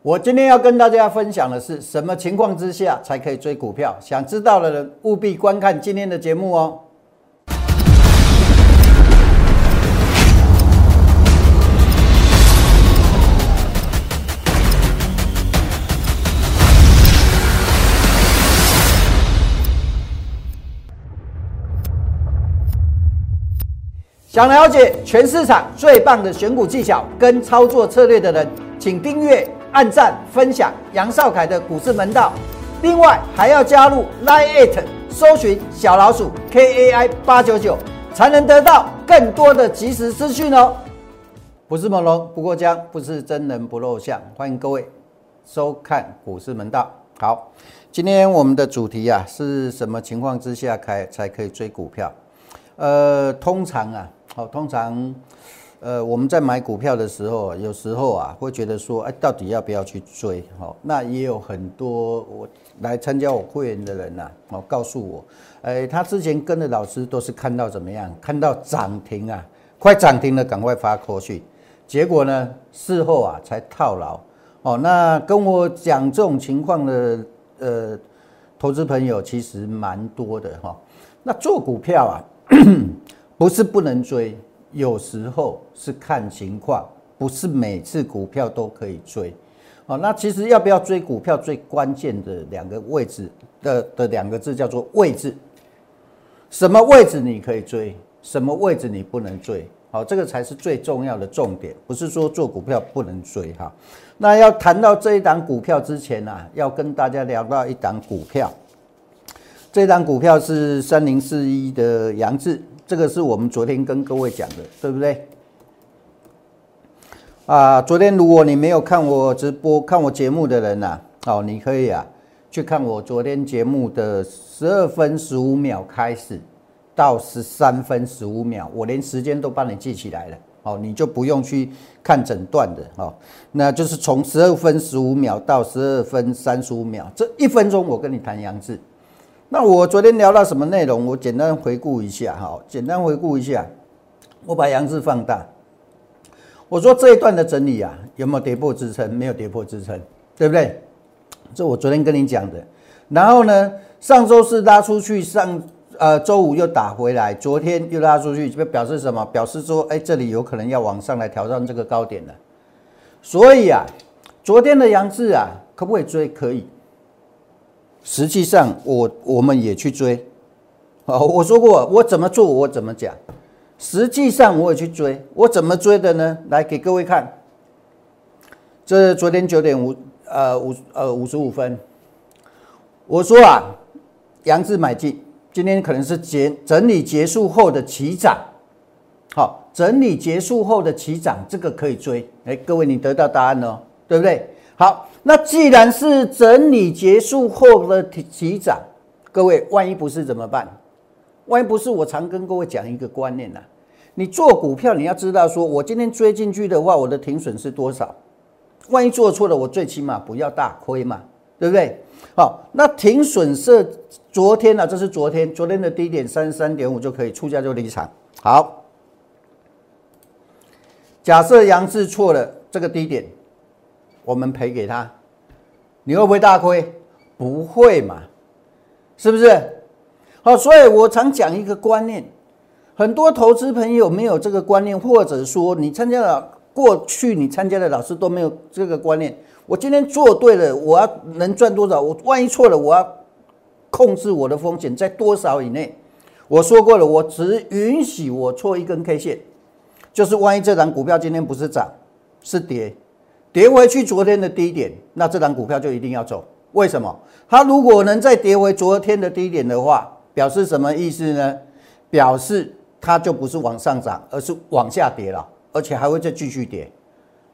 我今天要跟大家分享的是什么情况之下才可以追股票？想知道的人务必观看今天的节目哦。想了解全市场最棒的选股技巧跟操作策略的人，请订阅、按赞、分享杨少凯的股市门道。另外还要加入 Line It，搜寻小老鼠 KAI 八九九，才能得到更多的及时资讯哦。不是猛龙不过江，不是真人不露相，欢迎各位收看股市门道。好，今天我们的主题啊是什么情况之下开才可以追股票？呃，通常啊。好，通常，呃，我们在买股票的时候，有时候啊，会觉得说，哎，到底要不要去追？好，那也有很多我来参加我会员的人呐，哦，告诉我，哎，他之前跟的老师都是看到怎么样？看到涨停啊，快涨停了，赶快发过去，结果呢，事后啊才套牢。哦，那跟我讲这种情况的，呃，投资朋友其实蛮多的哈。那做股票啊。不是不能追，有时候是看情况，不是每次股票都可以追。哦，那其实要不要追股票，最关键的两个位置的的两个字叫做位置。什么位置你可以追，什么位置你不能追？好，这个才是最重要的重点。不是说做股票不能追哈。那要谈到这一档股票之前呢，要跟大家聊到一档股票。这档股票是三零四一的杨志。这个是我们昨天跟各位讲的，对不对？啊，昨天如果你没有看我直播、看我节目的人呐，哦，你可以啊去看我昨天节目的十二分十五秒开始到十三分十五秒，我连时间都帮你记起来了，哦，你就不用去看整段的，哦，那就是从十二分十五秒到十二分三十五秒，这一分钟我跟你谈杨志。那我昨天聊到什么内容？我简单回顾一下哈，简单回顾一下。我把杨志放大。我说这一段的整理啊，有没有跌破支撑？没有跌破支撑，对不对？这我昨天跟你讲的。然后呢，上周四拉出去，上呃周五又打回来，昨天又拉出去，就表示什么？表示说，哎，这里有可能要往上来挑战这个高点了。所以啊，昨天的杨志啊，可不可以追？可以。实际上，我我们也去追，啊，我说过我怎么做，我怎么讲。实际上我也去追，我怎么追的呢？来给各位看，这昨天九点五呃五呃五十五分，我说啊，杨志买进，今天可能是结整理结束后的起涨，好，整理结束后的起涨，这个可以追。哎，各位你得到答案了，对不对？好。那既然是整理结束后的提涨，各位，万一不是怎么办？万一不是，我常跟各位讲一个观念呐，你做股票你要知道，说我今天追进去的话，我的停损是多少？万一做错了，我最起码不要大亏嘛，对不对？好，那停损是昨天呢？这是昨天，昨天的低点三十三点五就可以出价就离场。好，假设杨志错了这个低点。我们赔给他，你会不会大亏？不会嘛，是不是？好，所以我常讲一个观念，很多投资朋友没有这个观念，或者说你参加了过去你参加的老师都没有这个观念。我今天做对了，我要能赚多少？我万一错了，我要控制我的风险在多少以内？我说过了，我只允许我错一根 K 线，就是万一这张股票今天不是涨是跌。跌回去昨天的低点，那这张股票就一定要走。为什么？它如果能再跌回昨天的低点的话，表示什么意思呢？表示它就不是往上涨，而是往下跌了，而且还会再继续跌。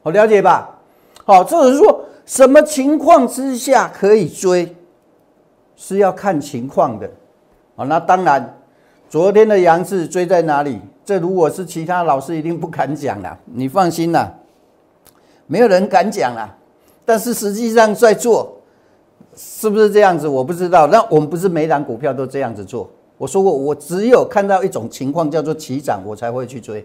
好，了解吧？好，这是说什么情况之下可以追，是要看情况的。好，那当然，昨天的阳市追在哪里？这如果是其他老师一定不敢讲了，你放心啦。没有人敢讲啊，但是实际上在做，是不是这样子？我不知道。那我们不是每档股票都这样子做。我说过，我只有看到一种情况叫做起涨，我才会去追。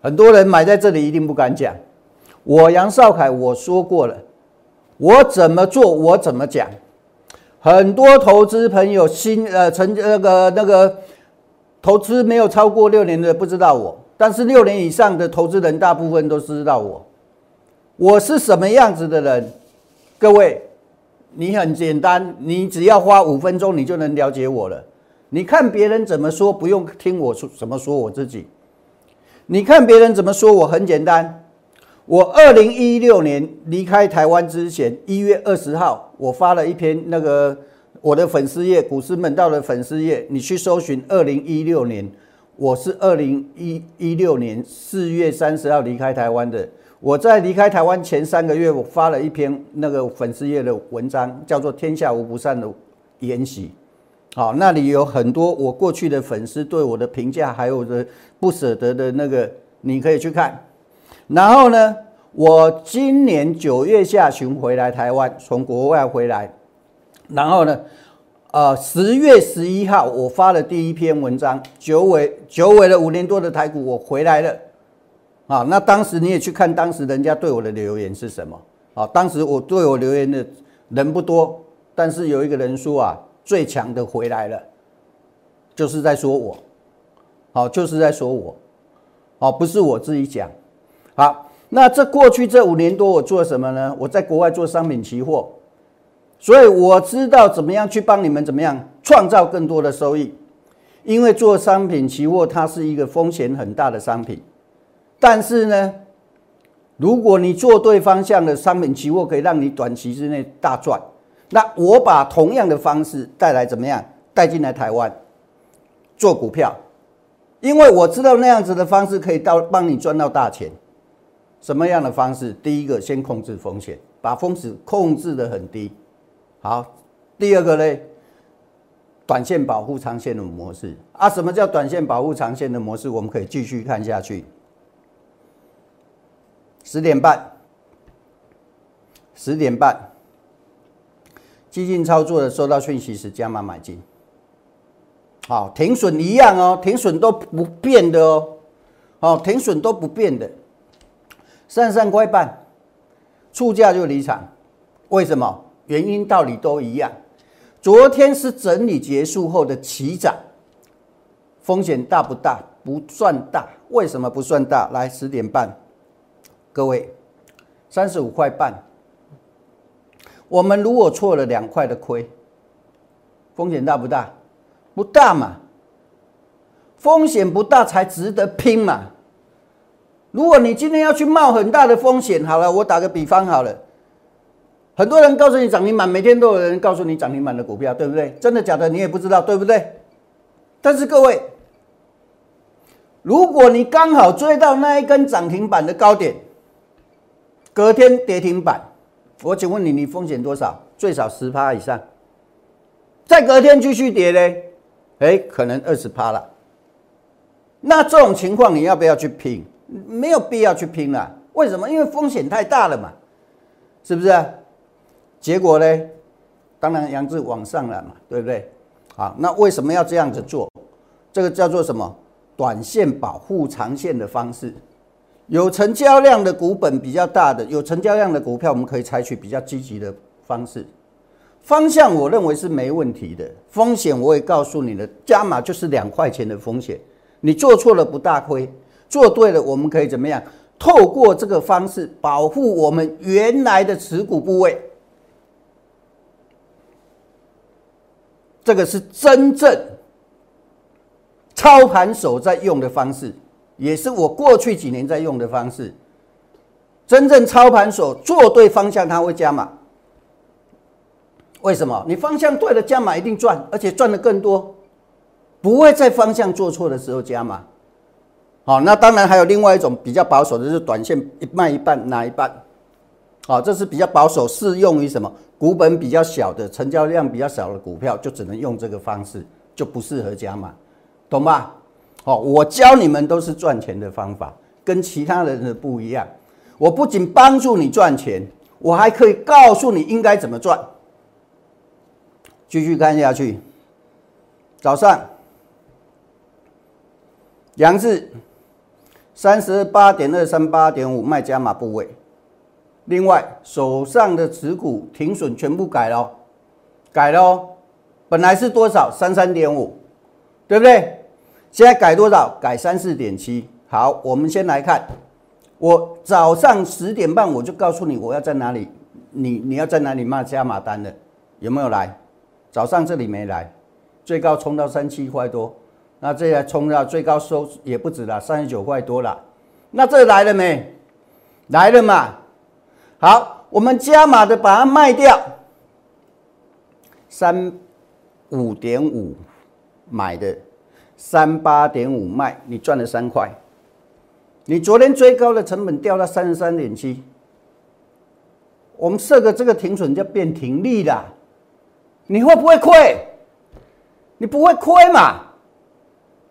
很多人买在这里一定不敢讲。我杨少凯我说过了，我怎么做我怎么讲。很多投资朋友新呃成那个那个投资没有超过六年的不知道我，但是六年以上的投资人大部分都知道我。我是什么样子的人？各位，你很简单，你只要花五分钟，你就能了解我了。你看别人怎么说，不用听我说怎么说我自己。你看别人怎么说我，很简单。我二零一六年离开台湾之前，一月二十号，我发了一篇那个我的粉丝页，股市门道的粉丝页，你去搜寻二零一六年，我是二零一一六年四月三十号离开台湾的。我在离开台湾前三个月，我发了一篇那个粉丝页的文章，叫做《天下无不散的筵席》。好，那里有很多我过去的粉丝对我的评价，还有的不舍得的那个，你可以去看。然后呢，我今年九月下旬回来台湾，从国外回来。然后呢，呃，十月十一号我发了第一篇文章，久违久违了五年多的台股，我回来了。啊，那当时你也去看，当时人家对我的留言是什么？啊，当时我对我留言的人不多，但是有一个人说啊，最强的回来了，就是在说我，好，就是在说我，哦，不是我自己讲。好，那这过去这五年多我做什么呢？我在国外做商品期货，所以我知道怎么样去帮你们怎么样创造更多的收益。因为做商品期货它是一个风险很大的商品，但是呢，如果你做对方向的商品期货，可以让你短期之内大赚。那我把同样的方式带来怎么样带进来台湾做股票，因为我知道那样子的方式可以到帮你赚到大钱。什么样的方式？第一个，先控制风险，把风险控制的很低。好，第二个呢，短线保护长线的模式啊。什么叫短线保护长线的模式？我们可以继续看下去。十点半，十点半，激进操作的收到讯息时加码买进。好，停损一样哦，停损都不变的哦。好，停损都不变的。三三块半，出价就离场，为什么？原因道理都一样。昨天是整理结束后的起涨，风险大不大？不算大。为什么不算大？来十点半，各位，三十五块半，我们如果错了两块的亏，风险大不大？不大嘛，风险不大才值得拼嘛。如果你今天要去冒很大的风险，好了，我打个比方好了，很多人告诉你涨停板，每天都有人告诉你涨停板的股票，对不对？真的假的你也不知道，对不对？但是各位，如果你刚好追到那一根涨停板的高点，隔天跌停板，我请问你，你风险多少？最少十趴以上。再隔天继续跌呢？哎，可能二十趴了。那这种情况你要不要去拼？没有必要去拼了，为什么？因为风险太大了嘛，是不是？结果呢？当然杨志往上了嘛，对不对？好，那为什么要这样子做？这个叫做什么？短线保护长线的方式。有成交量的股本比较大的，有成交量的股票，我们可以采取比较积极的方式。方向我认为是没问题的，风险我也告诉你了，加码就是两块钱的风险，你做错了不大亏。做对了，我们可以怎么样？透过这个方式保护我们原来的持股部位，这个是真正操盘手在用的方式，也是我过去几年在用的方式。真正操盘手做对方向，他会加码。为什么？你方向对了，加码一定赚，而且赚的更多，不会在方向做错的时候加码。好，那当然还有另外一种比较保守的，就是短线一卖一半拿一半。好，这是比较保守，适用于什么？股本比较小的、成交量比较少的股票，就只能用这个方式，就不适合加码，懂吧？好，我教你们都是赚钱的方法，跟其他人的不一样。我不仅帮助你赚钱，我还可以告诉你应该怎么赚。继续看下去，早上，杨志。三十八点二三八点五卖加码部位，另外手上的持股停损全部改了，改了，本来是多少？三三点五，对不对？现在改多少？改三四点七。好，我们先来看，我早上十点半我就告诉你我要在哪里，你你要在哪里卖加码单的，有没有来？早上这里没来，最高冲到三七块多，那这下冲到最高收也不止了，三十九块多了。那这来了没？来了嘛。好，我们加码的把它卖掉，三五点五买的，三八点五卖，你赚了三块。你昨天追高的成本掉到三十三点七，我们设个这个停损就变停利了。你会不会亏？你不会亏嘛？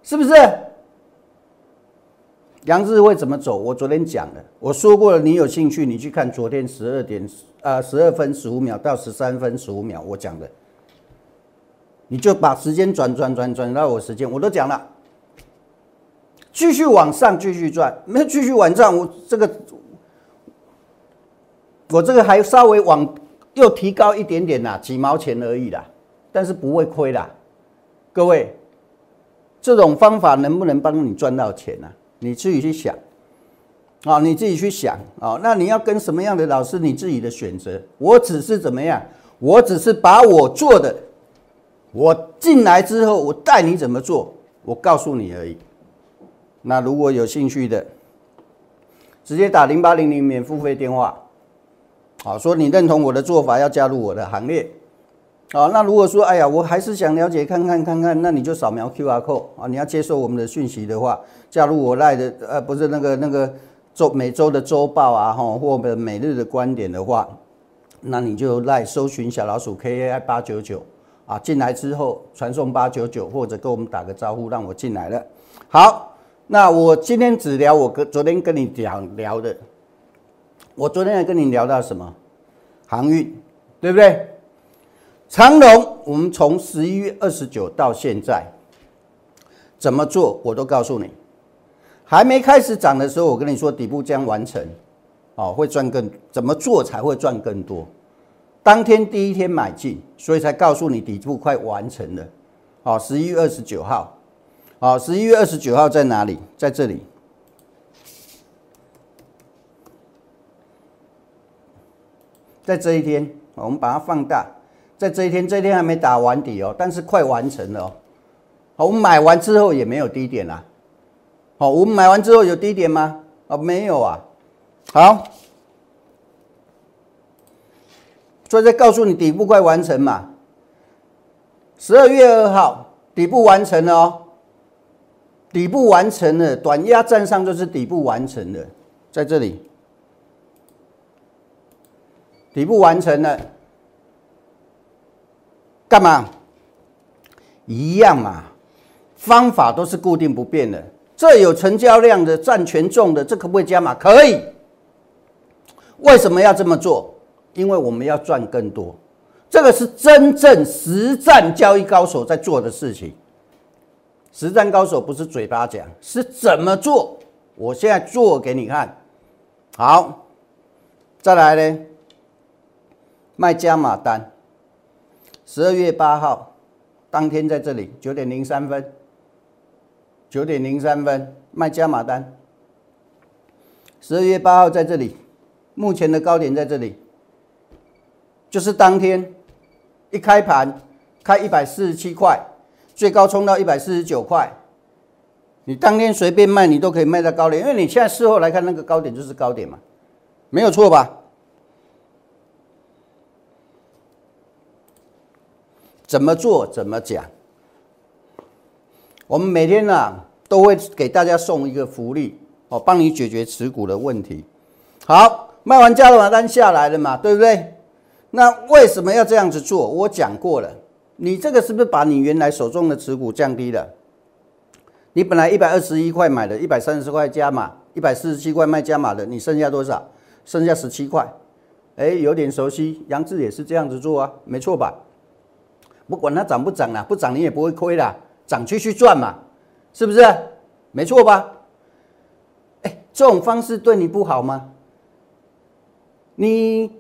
是不是？杨志会怎么走？我昨天讲了，我说过了。你有兴趣，你去看昨天十二点啊十二分十五秒到十三分十五秒我讲的，你就把时间转转转转到我时间，我都讲了。继续往上继续转，没有继续往上，我这个我这个还稍微往。又提高一点点啦，几毛钱而已啦，但是不会亏啦。各位，这种方法能不能帮你赚到钱呢？你自己去想啊，你自己去想啊。那你要跟什么样的老师，你自己的选择。我只是怎么样？我只是把我做的，我进来之后，我带你怎么做，我告诉你而已。那如果有兴趣的，直接打零八零零免付费电话。好，说你认同我的做法，要加入我的行列。好，那如果说，哎呀，我还是想了解看看看看，那你就扫描 Q R code 啊。你要接受我们的讯息的话，加入我赖的，呃，不是那个那个周每周的周报啊，哈，或者每日的观点的话，那你就赖搜寻小老鼠 K A I 八九九啊，进来之后传送八九九，或者跟我们打个招呼，让我进来了。好，那我今天只聊我跟昨天跟你讲聊的。我昨天还跟你聊到什么航运，对不对？长龙，我们从十一月二十九到现在怎么做，我都告诉你。还没开始涨的时候，我跟你说底部将完成，哦，会赚更怎么做才会赚更多？当天第一天买进，所以才告诉你底部快完成了。哦，十一月二十九号，哦，十一月二十九号在哪里？在这里。在这一天，我们把它放大，在这一天，这一天还没打完底哦，但是快完成了哦。好，我们买完之后也没有低点啦。好，我们买完之后有低点吗？啊，没有啊。好，所以再告诉你底部快完成嘛。十二月二号底部完成了哦，底部完成了，短压站上就是底部完成了，在这里。底部完成了，干嘛？一样嘛，方法都是固定不变的。这有成交量的，占权重的，这可不可以加码？可以。为什么要这么做？因为我们要赚更多。这个是真正实战交易高手在做的事情。实战高手不是嘴巴讲，是怎么做？我现在做给你看。好，再来呢？卖加码单，十二月八号当天在这里九点零三分，九点零三分卖加码单。十二月八号在这里，目前的高点在这里，就是当天一开盘开一百四十七块，最高冲到一百四十九块，你当天随便卖你都可以卖到高点，因为你现在事后来看那个高点就是高点嘛，没有错吧？怎么做怎么讲？我们每天呢都会给大家送一个福利哦，帮你解决持股的问题。好，卖完加了单下来了嘛，对不对？那为什么要这样子做？我讲过了，你这个是不是把你原来手中的持股降低了？你本来一百二十一块买的，一百三十块加码，一百四十七块卖加码的，你剩下多少？剩下十七块。哎，有点熟悉，杨志也是这样子做啊，没错吧？不管它涨不涨啦，不涨你也不会亏啦，涨继续赚嘛，是不是？没错吧？哎，这种方式对你不好吗？你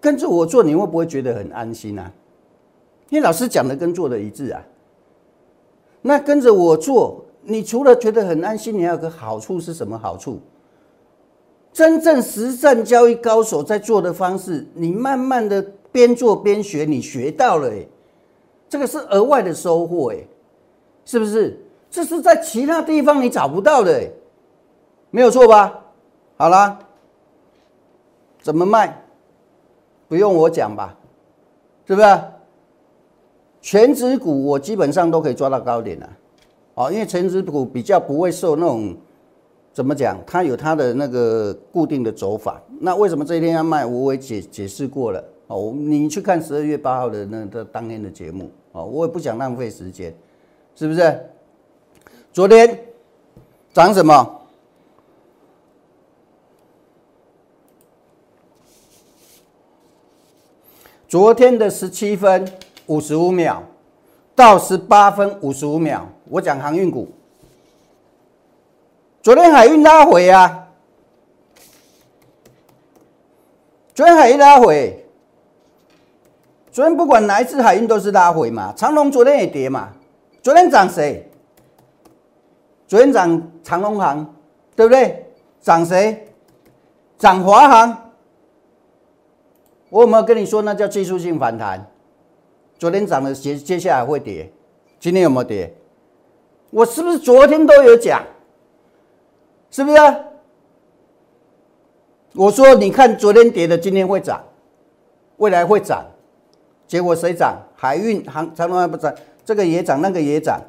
跟着我做，你会不会觉得很安心啊？因为老师讲的跟做的一致啊。那跟着我做，你除了觉得很安心，你还有个好处是什么好处？真正实战交易高手在做的方式，你慢慢的边做边学，你学到了，哎，这个是额外的收获，哎，是不是？这是在其他地方你找不到的，没有错吧？好啦，怎么卖？不用我讲吧，是不是？全指股我基本上都可以抓到高点了，哦，因为全指股比较不会受那种怎么讲，它有它的那个固定的走法。那为什么这一天要卖？我也解解释过了，哦，你去看十二月八号的那个当天的节目，哦，我也不想浪费时间，是不是？昨天涨什么？昨天的十七分五十五秒到十八分五十五秒，我讲航运股。昨天海运拉回啊，昨天海运拉回，昨天不管哪一次海运都是拉回嘛。长隆昨天也跌嘛，昨天涨谁？昨天涨长隆行，对不对？涨谁？涨华航。我有没有跟你说那叫技术性反弹？昨天涨的接接下来会跌，今天有没有跌？我是不是昨天都有讲？是不是？我说你看昨天跌的，今天会涨，未来会涨。结果谁涨？海运、航长隆还不涨，这个也涨，那个也涨。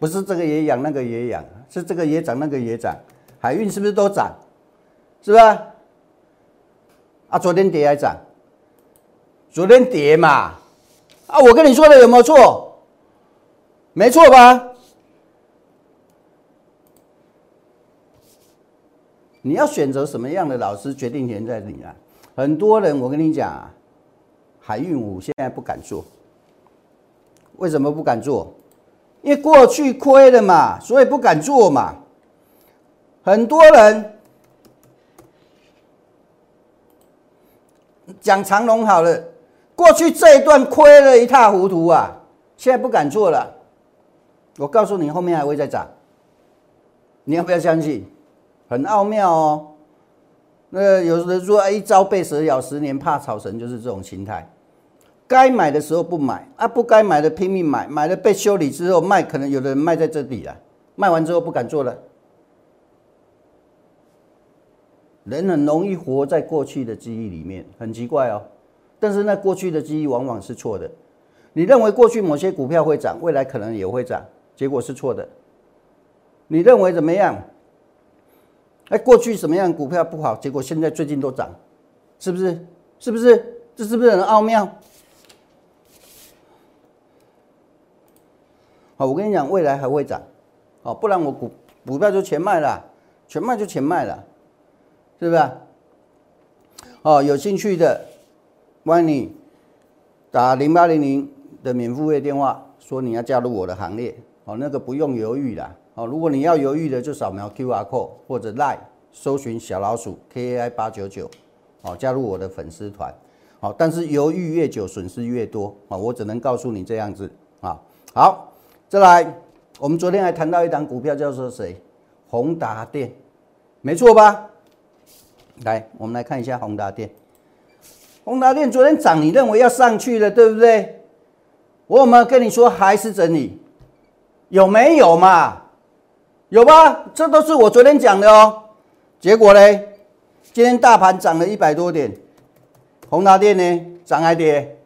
不是这个也养，那个也养，是这个也涨，那个也涨。海运是不是都涨？是吧？啊，昨天跌还涨？昨天跌嘛？啊，我跟你说的有没有错？没错吧？你要选择什么样的老师，决定权在你啊。很多人，我跟你讲啊，海运我现在不敢做。为什么不敢做？因为过去亏了嘛，所以不敢做嘛。很多人讲长隆好了，过去这一段亏了一塌糊涂啊，现在不敢做了。我告诉你，后面还会再涨，你要不要相信？很奥妙哦。那有人说，一朝被蛇咬，十年怕草绳，就是这种心态。该买的时候不买啊，不该买的拼命买，买了被修理之后卖，可能有的人卖在这里了，卖完之后不敢做了。人很容易活在过去的记忆里面，很奇怪哦。但是那过去的记忆往往是错的。你认为过去某些股票会涨，未来可能也会涨，结果是错的。你认为怎么样？哎，过去什么样股票不好，结果现在最近都涨，是不是？是不是？这是不是很奥妙？好，我跟你讲，未来还会涨，好，不然我股股票就全卖了，全卖就全卖了，是不是？哦，有兴趣的，欢迎你打零八零零的免付费电话，说你要加入我的行列，哦，那个不用犹豫的，哦，如果你要犹豫的，就扫描 Q R code 或者 Line 搜寻小老鼠 K A I 八九九，哦，加入我的粉丝团，好，但是犹豫越久，损失越多，啊，我只能告诉你这样子，啊，好。再来，我们昨天还谈到一档股票，叫做谁？宏达电，没错吧？来，我们来看一下宏达电。宏达电昨天涨，你认为要上去了，对不对？我有没有跟你说还是整理？有没有嘛？有吧？这都是我昨天讲的哦。结果呢？今天大盘涨了一百多点，宏达电呢，涨还跌？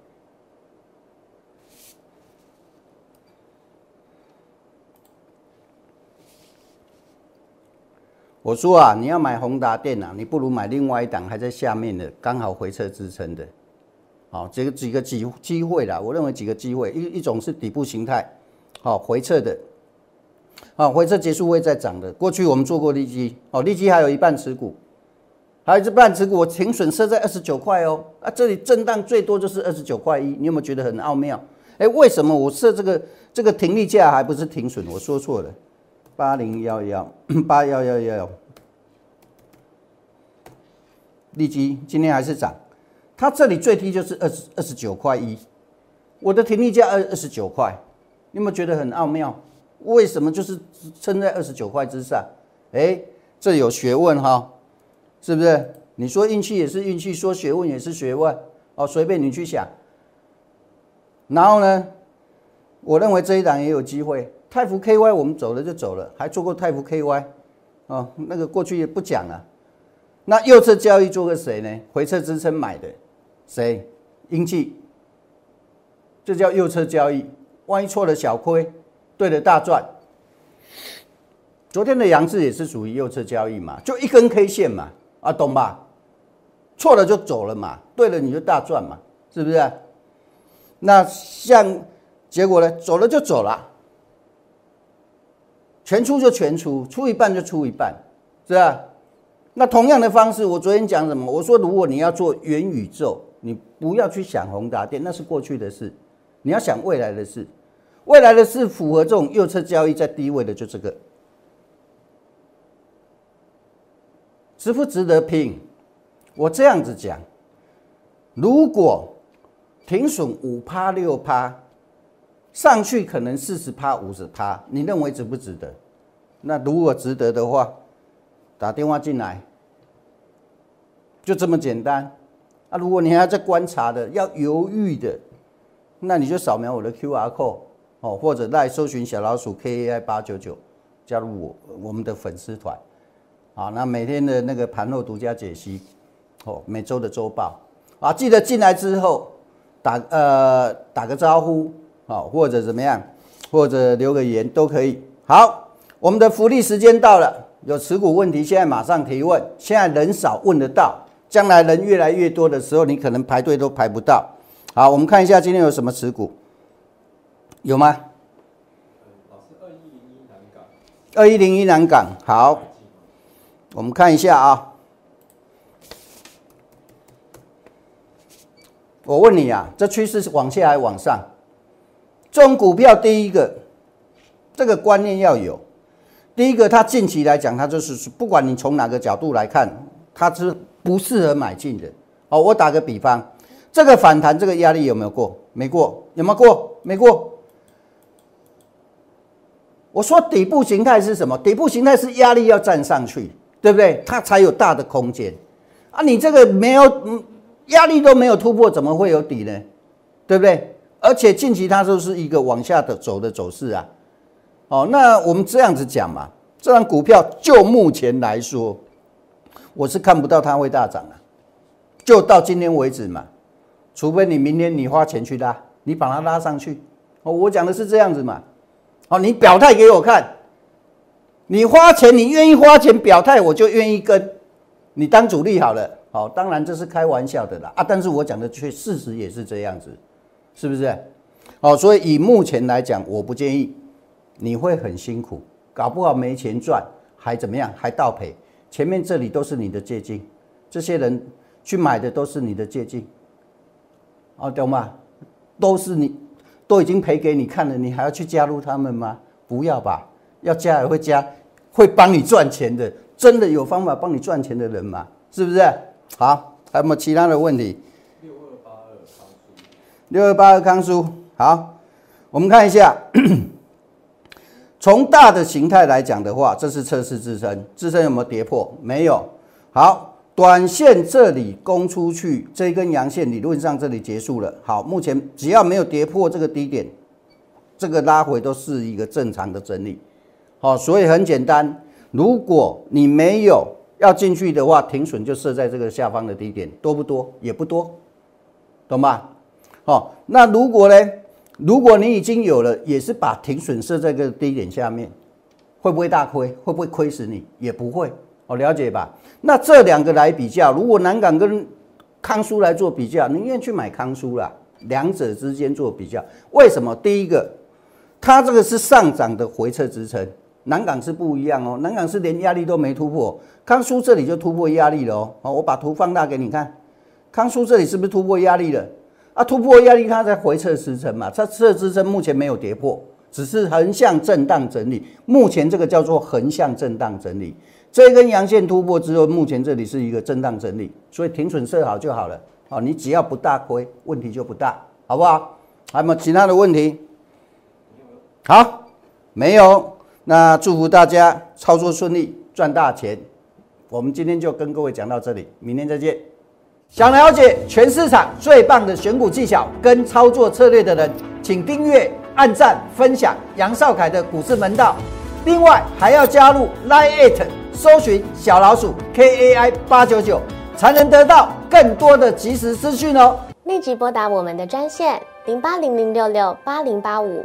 我说啊，你要买宏达电啊，你不如买另外一档还在下面的，刚好回撤支撑的。好，这个几个机机会啦，我认为几个机会，一一种是底部形态，好回撤的，好回撤结束会再涨的。过去我们做过利基，哦利基还有一半持股，还有一半持股，我停损设在二十九块哦，啊这里震荡最多就是二十九块一，你有没有觉得很奥妙？哎，为什么我设这个这个停利价还不是停损？我说错了。八零幺幺 八幺幺幺利基今天还是涨，它这里最低就是二十二十九块一，我的停利价二二十九块，你有没有觉得很奥妙？为什么就是撑在二十九块之上？哎，这有学问哈，是不是？你说运气也是运气，说学问也是学问哦，随便你去想。然后呢，我认为这一档也有机会。泰福 KY 我们走了就走了，还做过泰福 KY，哦，那个过去也不讲了。那右侧交易做个谁呢？回撤支撑买的谁？英气，这叫右侧交易。万一错了小亏，对了大赚。昨天的杨志也是属于右侧交易嘛，就一根 K 线嘛，啊，懂吧？错了就走了嘛，对了你就大赚嘛，是不是？那像结果呢？走了就走了。全出就全出，出一半就出一半，是吧？那同样的方式，我昨天讲什么？我说，如果你要做元宇宙，你不要去想宏达电，那是过去的事，你要想未来的事。未来的事符合这种右侧交易在低位的，就这个，值不值得拼？我这样子讲，如果停损五趴六趴。上去可能四十趴、五十趴，你认为值不值得？那如果值得的话，打电话进来，就这么简单。啊，如果你还要再观察的、要犹豫的，那你就扫描我的 Q R code 哦，或者来搜寻小老鼠 K A I 八九九，加入我我们的粉丝团。好，那每天的那个盘后独家解析，哦，每周的周报啊，记得进来之后打呃打个招呼。好，或者怎么样，或者留个言都可以。好，我们的福利时间到了，有持股问题，现在马上提问。现在人少问得到，将来人越来越多的时候，你可能排队都排不到。好，我们看一下今天有什么持股，有吗？二一零一南港。二一零一南港，好，我们看一下啊。我问你啊，这趋势是往下还是往上？这种股票，第一个，这个观念要有。第一个，它近期来讲，它就是不管你从哪个角度来看，它是不适合买进的。好，我打个比方，这个反弹，这个压力有没有过？没过，有没有过？没过。我说底部形态是什么？底部形态是压力要站上去，对不对？它才有大的空间。啊，你这个没有压力都没有突破，怎么会有底呢？对不对？而且近期它就是一个往下的走的走势啊，哦，那我们这样子讲嘛，这张股票就目前来说，我是看不到它会大涨啊，就到今天为止嘛，除非你明天你花钱去拉，你把它拉上去，哦，我讲的是这样子嘛，哦，你表态给我看，你花钱，你愿意花钱表态，我就愿意跟你当主力好了，好，当然这是开玩笑的啦，啊，但是我讲的却事实也是这样子。是不是？好，所以以目前来讲，我不建议，你会很辛苦，搞不好没钱赚，还怎么样？还倒赔。前面这里都是你的借金，这些人去买的都是你的借金，哦，懂吗？都是你，都已经赔给你看了，你还要去加入他们吗？不要吧，要加也会加，会帮你赚钱的，真的有方法帮你赚钱的人嘛？是不是？好，还有没有其他的问题？六二八二康叔，好，我们看一下，从大的形态来讲的话，这是测试支撑，支撑有没有跌破？没有。好，短线这里攻出去，这根阳线理论上这里结束了。好，目前只要没有跌破这个低点，这个拉回都是一个正常的整理。好，所以很简单，如果你没有要进去的话，停损就设在这个下方的低点，多不多？也不多，懂吗？哦，那如果呢？如果你已经有了，也是把停损设在个低点下面，会不会大亏？会不会亏死你？也不会，哦，了解吧？那这两个来比较，如果南港跟康苏来做比较，宁愿去买康苏啦。两者之间做比较，为什么？第一个，它这个是上涨的回撤支撑，南港是不一样哦，南港是连压力都没突破，康苏这里就突破压力了哦。好，我把图放大给你看，康苏这里是不是突破压力了？啊，突破压力，它在回撤支撑嘛？它这支撑目前没有跌破，只是横向震荡整理。目前这个叫做横向震荡整理。这根阳线突破之后，目前这里是一个震荡整理，所以停损设好就好了。好，你只要不大亏，问题就不大，好不好？还有没有其他的问题？好，没有。那祝福大家操作顺利，赚大钱。我们今天就跟各位讲到这里，明天再见。想了解全市场最棒的选股技巧跟操作策略的人，请订阅、按赞、分享杨少凯的股市门道。另外还要加入 Line It，搜寻小老鼠 KAI 八九九，才能得到更多的即时资讯哦。立即拨打我们的专线零八零零六六八零八五